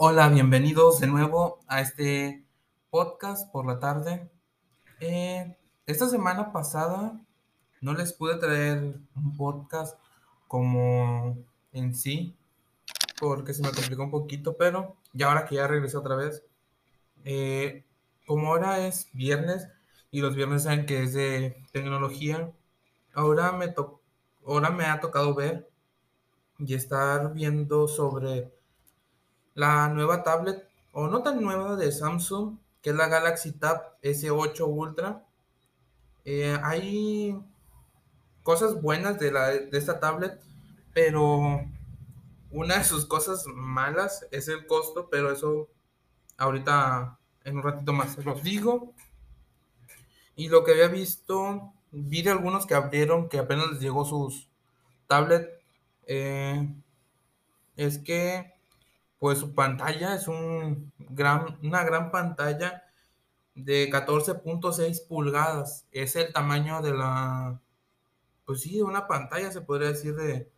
Hola, bienvenidos de nuevo a este podcast por la tarde. Eh, esta semana pasada no les pude traer un podcast como en sí, porque se me complicó un poquito, pero ya ahora que ya regresé otra vez, eh, como ahora es viernes y los viernes saben que es de tecnología, ahora me, ahora me ha tocado ver y estar viendo sobre la nueva tablet, o no tan nueva de Samsung, que es la Galaxy Tab S8 Ultra. Eh, hay cosas buenas de, la, de esta tablet, pero una de sus cosas malas es el costo, pero eso ahorita en un ratito más los digo. Y lo que había visto, vi de algunos que abrieron que apenas les llegó sus tablet, eh, es que pues su pantalla es un gran, una gran pantalla de 14.6 pulgadas. Es el tamaño de la, pues sí, una pantalla, se podría decir, de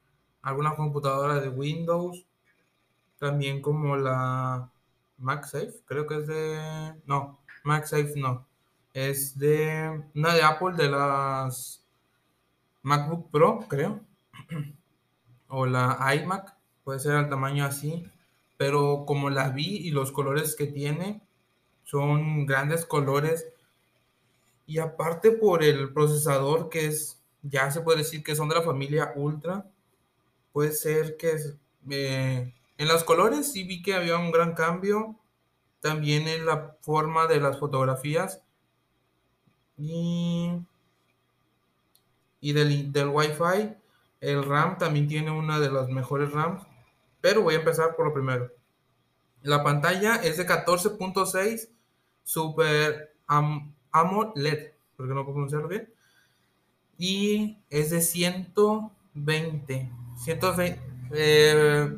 alguna computadora de Windows. También como la MagSafe, creo que es de, no, MagSafe no. Es de una de Apple de las MacBook Pro, creo. o la iMac, puede ser al tamaño así pero como la vi y los colores que tiene son grandes colores. Y aparte por el procesador que es, ya se puede decir que son de la familia Ultra, puede ser que eh, en los colores sí vi que había un gran cambio, también en la forma de las fotografías y, y del, del Wi-Fi, el RAM también tiene una de las mejores RAMs pero voy a empezar por lo primero. La pantalla es de 14.6 Super AMOLED, porque no puedo pronunciarlo bien. Y es de 120. 120 eh,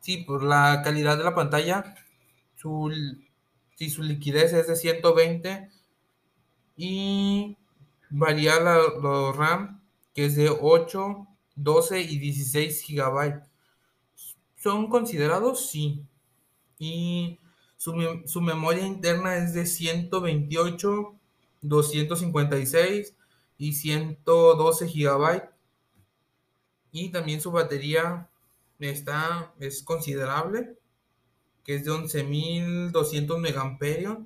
sí, por la calidad de la pantalla, su, sí, su liquidez es de 120 y varía la, RAM, que es de 8, 12 y 16 gigabytes son considerados, sí. Y su, memoria interna es de 128, 256 y 112 gigabytes. Y también su batería está, es considerable, que es de 11.200 megamperios,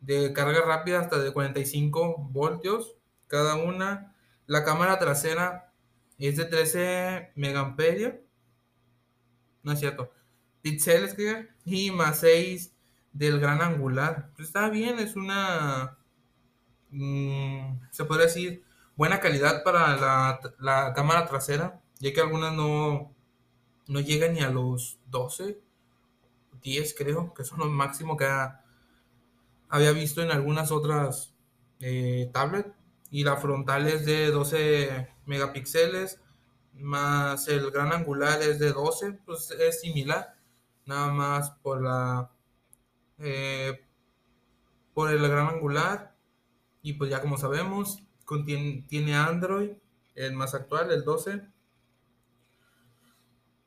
de carga rápida hasta de 45 voltios cada una. La cámara trasera es de 13 megamperios no es cierto, píxeles que y más 6 del gran angular. Pues está bien, es una, mm, se podría decir, buena calidad para la, cámara trasera, ya que algunas no, no llegan ni a los 12, 10 creo, que son los máximos que había visto en algunas otras eh, tablets. Y la frontal es de 12 megapíxeles más el gran angular es de 12, pues es similar, nada más por la eh, por el gran angular y pues ya como sabemos contiene, tiene Android, el más actual, el 12.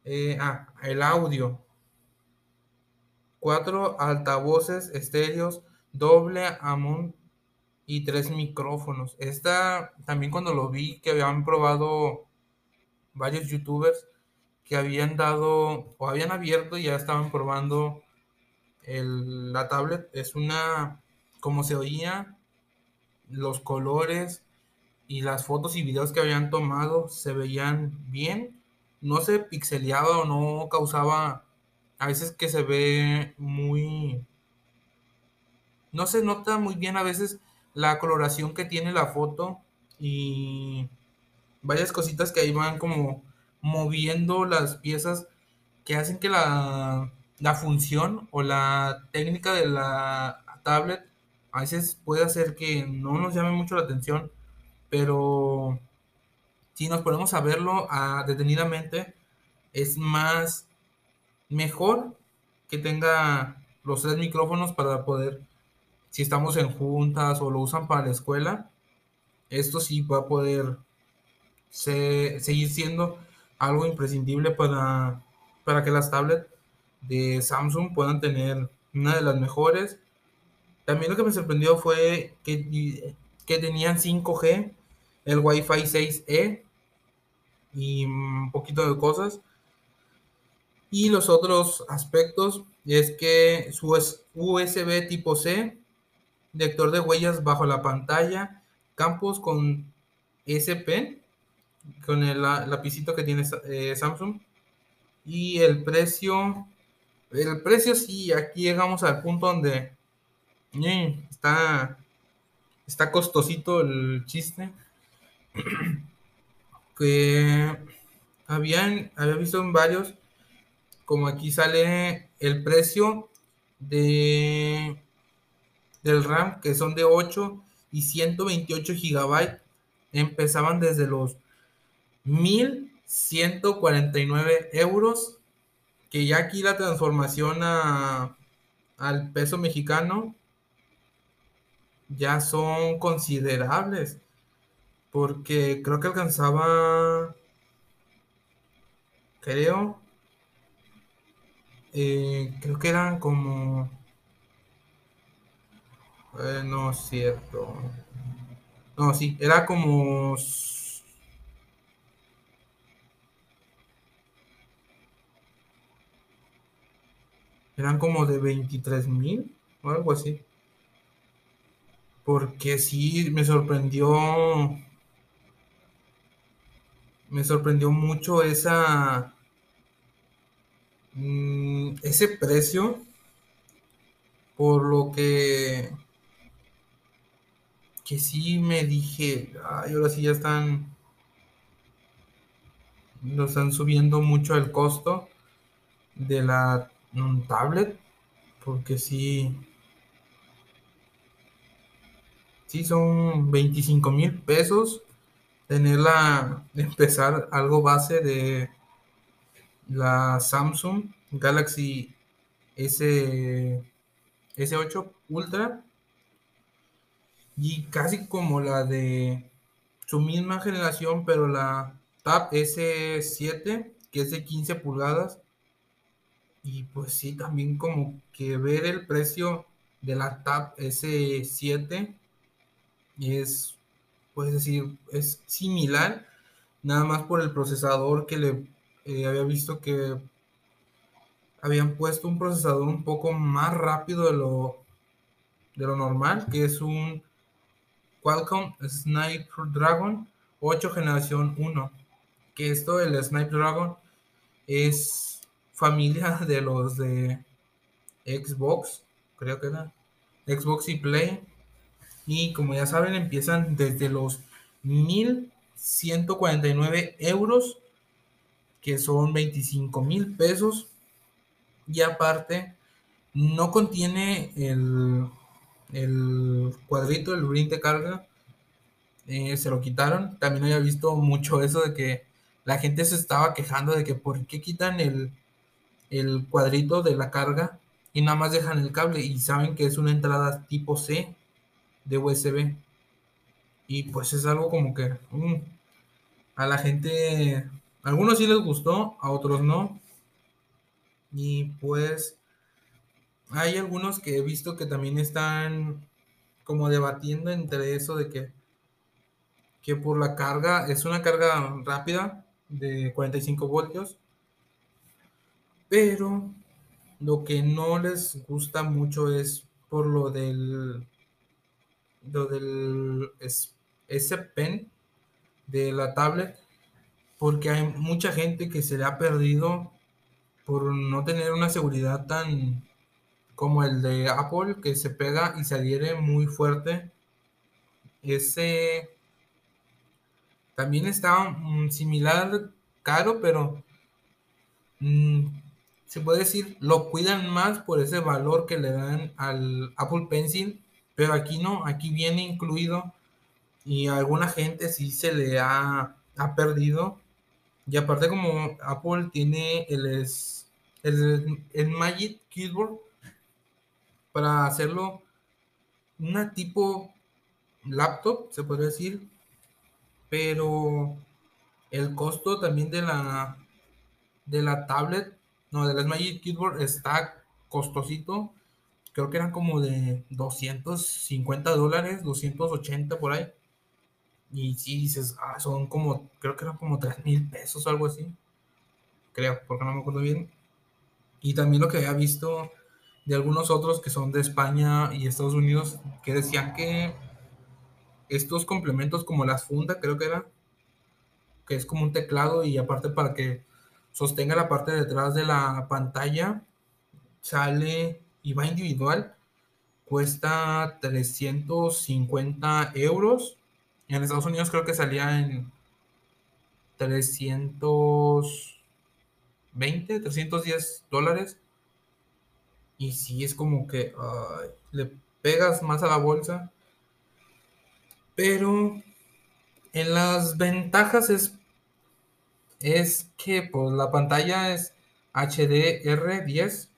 Eh, ah, el audio. Cuatro altavoces estéreos, doble amón y tres micrófonos. Esta también cuando lo vi que habían probado varios youtubers que habían dado o habían abierto y ya estaban probando la tablet. Es una, como se oía, los colores y las fotos y videos que habían tomado se veían bien. No se pixeleaba o no causaba, a veces que se ve muy, no se nota muy bien a veces la coloración que tiene la foto y varias cositas que ahí van como moviendo las piezas que hacen que la, función o la técnica de la tablet a veces puede hacer que no nos llame mucho la atención, pero si nos ponemos a verlo detenidamente, es más mejor que tenga los tres micrófonos para poder, si estamos en juntas o lo usan para la escuela, esto sí va a poder seguir siendo algo imprescindible para, para que las tablets de Samsung puedan tener una de las mejores. También lo que me sorprendió fue que, que tenían 5G, el Wi-Fi 6E y un poquito de cosas. Y los otros aspectos es que su USB tipo C, lector de huellas bajo la pantalla, campos con SP, con el lapicito que tiene eh, Samsung. Y el precio, el precio sí, aquí llegamos al punto donde eh, está, está costosito el chiste. que habían, había visto en varios, como aquí sale el precio de del RAM, que son de 8 y 128 gigabytes, empezaban desde los 1149 euros, que ya aquí la transformación a, al peso mexicano ya son considerables, porque creo que alcanzaba, creo, eh, creo que eran como, eh, no es cierto, no, sí, era como eran como de 23 mil o algo así. Porque sí, me sorprendió. Me sorprendió mucho esa. Mm, ese precio. Por lo que. Que sí me dije. Ay, ahora sí ya están. Lo están subiendo mucho el costo de la un tablet, porque si si son 25 mil pesos tenerla, empezar algo base de la Samsung Galaxy S, S8 Ultra. Y casi como la de su misma generación, pero la Tab S7 que es de 15 pulgadas y pues sí, también como que ver el precio de la Tab S7 es, puedes decir, es similar, nada más por el procesador que le eh, había visto que habían puesto un procesador un poco más rápido de lo, de lo normal, que es un Qualcomm Snapdragon 8 generación 1. Que esto, el Snapdragon, es familia de los de Xbox, creo que era Xbox y Play. Y como ya saben, empiezan desde los 1149 euros, que son 25 mil pesos. Y aparte, no contiene el, el cuadrito, el ring de carga. Eh, se lo quitaron. También había visto mucho eso de que la gente se estaba quejando de que por qué quitan el, el cuadrito de la carga y nada más dejan el cable y saben que es una entrada tipo C de USB. Y pues es algo como que mm, a la gente, a algunos sí les gustó, a otros no. Y pues hay algunos que he visto que también están como debatiendo entre eso de que, que por la carga, es una carga rápida de 45 voltios pero lo que no les gusta mucho es por lo del lo del ese pen de la tablet porque hay mucha gente que se le ha perdido por no tener una seguridad tan como el de Apple que se pega y se adhiere muy fuerte. Ese también está mm, similar caro pero mm, se puede decir, lo cuidan más por ese valor que le dan al Apple Pencil, pero aquí no, aquí viene incluido y a alguna gente sí se le ha, perdido. Y aparte como Apple tiene el, el, el Magic Keyboard para hacerlo una tipo laptop, se puede decir, pero el costo también de la de la tablet No, del Magic Keyboard está costosito. Creo que eran como de 250 dólares, 280 por ahí. Y si dices, ah, son como, creo que eran como 3 mil pesos o algo así. Creo, porque no me acuerdo bien. Y también lo que había visto de algunos otros que son de España y Estados Unidos, que decían que estos complementos como las fundas, creo que era, que es como un teclado y aparte para que sostenga la parte de detrás de la pantalla, sale y va individual, cuesta 350 euros. En Estados Unidos creo que salía en 320, 310 dólares. Y si es como que le pegas más a la bolsa. Pero en las ventajas es, es que pues, la pantalla es HDR10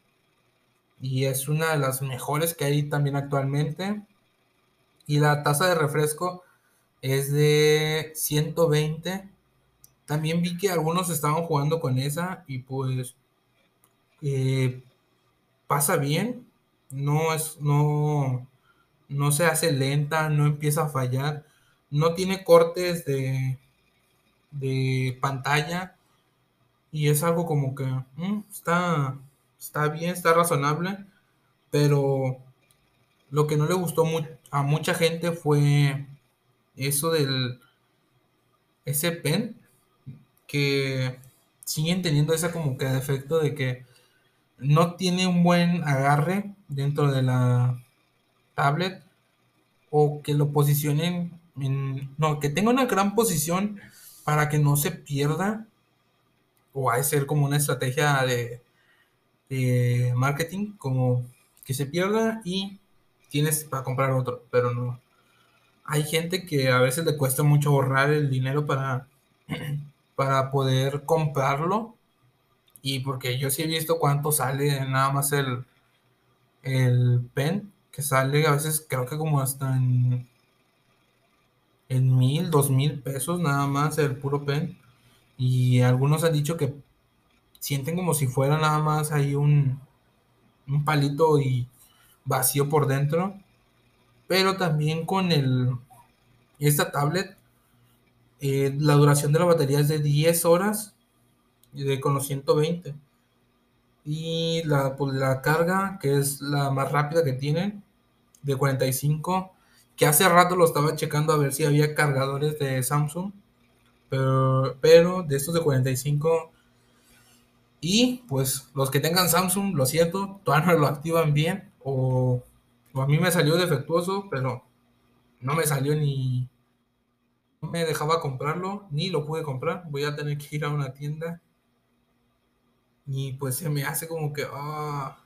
y es una de las mejores que hay también actualmente. Y la tasa de refresco es de 120. También vi que algunos estaban jugando con esa y pues eh, pasa bien. No es, no, no se hace lenta, no empieza a fallar. No tiene cortes de, de pantalla. Y es algo como que mm, está, está bien, está razonable. Pero lo que no le gustó a mucha gente fue eso del ese pen que siguen teniendo esa como que defecto de que no tiene un buen agarre dentro de la tablet o que lo posicionen en, no, que tenga una gran posición para que no se pierda o a ser como una estrategia de, de marketing como que se pierda y tienes para comprar otro, pero no, hay gente que a veces le cuesta mucho ahorrar el dinero para, para poder comprarlo. Y porque yo sí he visto cuánto sale nada más el, el pen, que sale a veces creo que como hasta en, en mil, dos mil pesos nada más el puro pen. Y algunos han dicho que sienten como si fuera nada más ahí un, un palito y vacío por dentro pero también con el, esta tablet, eh, la duración de la batería es de 10 horas de, con los 120. Y la, pues, la carga, que es la más rápida que tienen, de 45, que hace rato lo estaba checando a ver si había cargadores de Samsung, pero, de estos de 45 y pues los que tengan Samsung, lo siento, todavía no lo activan bien o a mí me salió defectuoso, pero no me salió ni... No me dejaba comprarlo, ni lo pude comprar. Voy a tener que ir a una tienda. Y pues se me hace como que... Ah,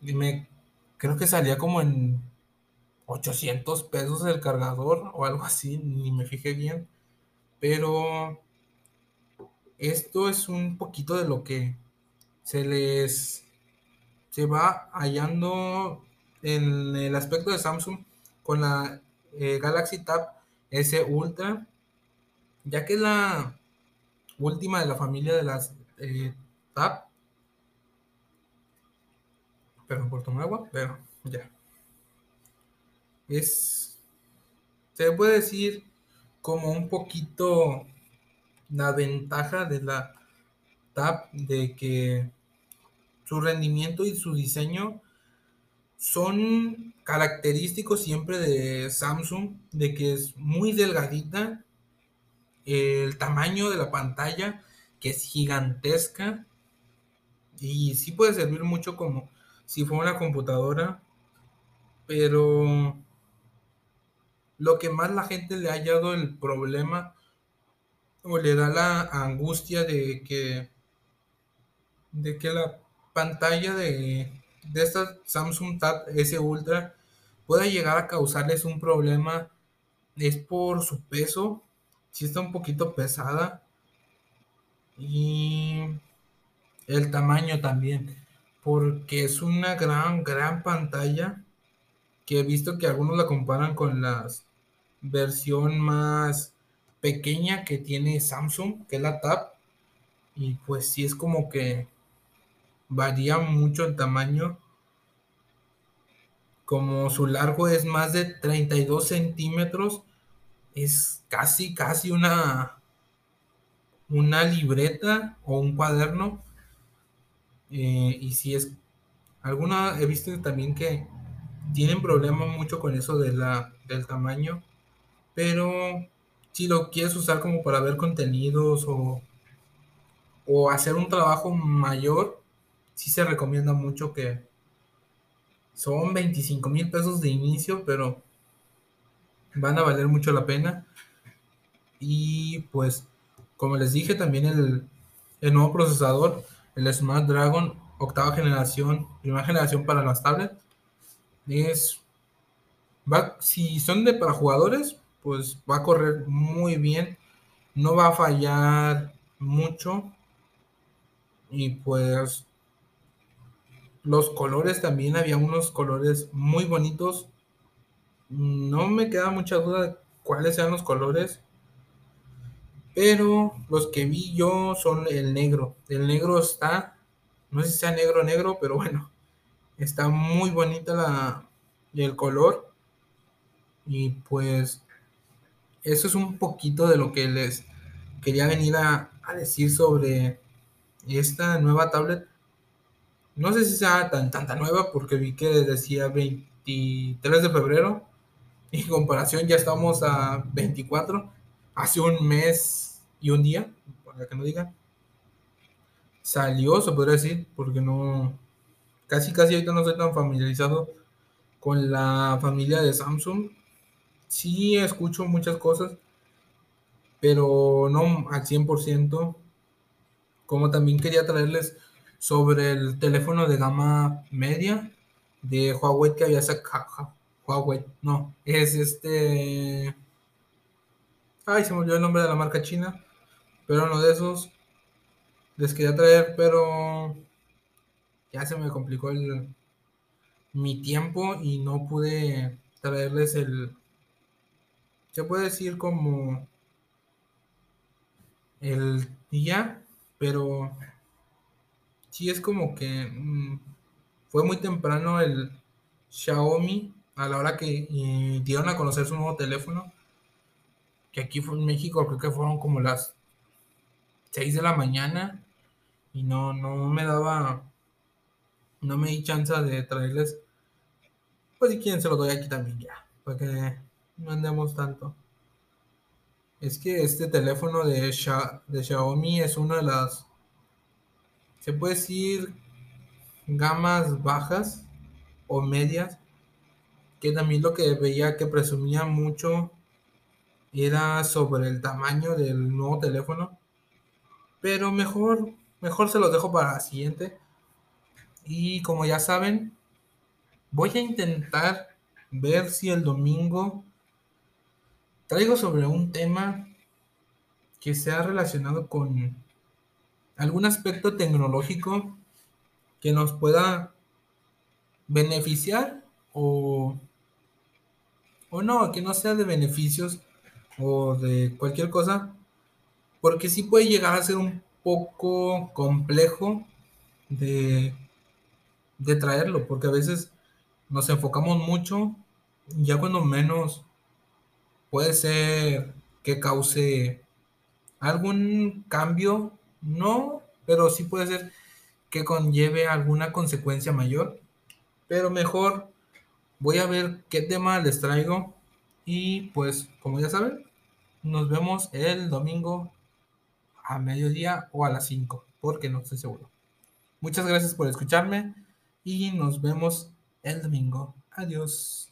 me, creo que salía como en 800 pesos el cargador o algo así, ni me fijé bien. Pero esto es un poquito de lo que se les se va hallando en el aspecto de Samsung con la eh, Galaxy Tab S Ultra, ya que es la última de la familia de las eh, Tab. Perdón por tomar agua, pero ya. Es, se puede decir como un poquito la ventaja de la Tab de que su rendimiento y su diseño son característicos siempre de Samsung, de que es muy delgadita, el tamaño de la pantalla, que es gigantesca, y sí puede servir mucho como si fuera una computadora, pero lo que más la gente le ha hallado el problema o le da la angustia de que de que la pantalla de de esta Samsung Tab S Ultra pueda llegar a causarles un problema es por su peso. Si está un poquito pesada. Y el tamaño también. Porque es una gran, gran pantalla. Que he visto que algunos la comparan con la versión más pequeña que tiene Samsung, que es la Tab. Y pues sí es como que varía mucho el tamaño. Como su largo es más de 32 centímetros, es casi, casi una, una libreta o un cuaderno. Eh, y si es alguna, he visto también que tienen problema mucho con eso de la, del tamaño, pero si lo quieres usar como para ver contenidos o, o hacer un trabajo mayor, sí se recomienda mucho que son 25 mil pesos de inicio, pero van a valer mucho la pena. Y pues, como les dije, también el, el nuevo procesador, el Smart Dragon octava generación, primera generación para las tablets, es va, si son de para jugadores, pues va a correr muy bien, no va a fallar mucho y pues los colores también había unos colores muy bonitos. No me queda mucha duda de cuáles sean los colores. Pero los que vi yo son el negro. El negro está, no sé si sea negro negro, pero bueno, está muy bonita la, el color. Y pues eso es un poquito de lo que les quería venir a, decir sobre esta nueva tablet. No sé si sea tan tanta nueva porque vi que decía 23 de febrero. En comparación ya estamos a 24. Hace un mes y un día, para que no digan. Salió, se podría decir, porque no... Casi, casi ahorita no estoy tan familiarizado con la familia de Samsung. Sí escucho muchas cosas, pero no al 100%. Como también quería traerles sobre el teléfono de gama media de Huawei que había sacado. Huawei, no, es este. Ay, se me olvidó el nombre de la marca china. Pero uno de esos les quería traer, pero ya se me complicó el, mi tiempo y no pude traerles el. Se puede decir como el día, pero sí es como que mm, fue muy temprano el Xiaomi a la hora que eh, dieron a conocer su nuevo teléfono. Que aquí fue en México, creo que fueron como las 6 de la mañana. Y no, no me daba. No me di chance de traerles. Pues si quieren se lo doy aquí también ya. Para que no andemos tanto. Es que este teléfono de, de Xiaomi es una de las se puede decir gamas bajas o medias, que también lo que veía que presumía mucho era sobre el tamaño del nuevo teléfono. Pero mejor, mejor se los dejo para la siguiente. Y como ya saben, voy a intentar ver si el domingo traigo sobre un tema que sea relacionado con algún aspecto tecnológico que nos pueda beneficiar o, o no, que no sea de beneficios o de cualquier cosa, porque sí puede llegar a ser un poco complejo de, de traerlo, porque a veces nos enfocamos mucho, ya cuando menos puede ser que cause algún cambio no, pero sí puede ser que conlleve alguna consecuencia mayor. Pero mejor voy a ver qué tema les traigo. Y pues, como ya saben, nos vemos el domingo a mediodía o a las 5, porque no estoy seguro. Muchas gracias por escucharme y nos vemos el domingo. Adiós.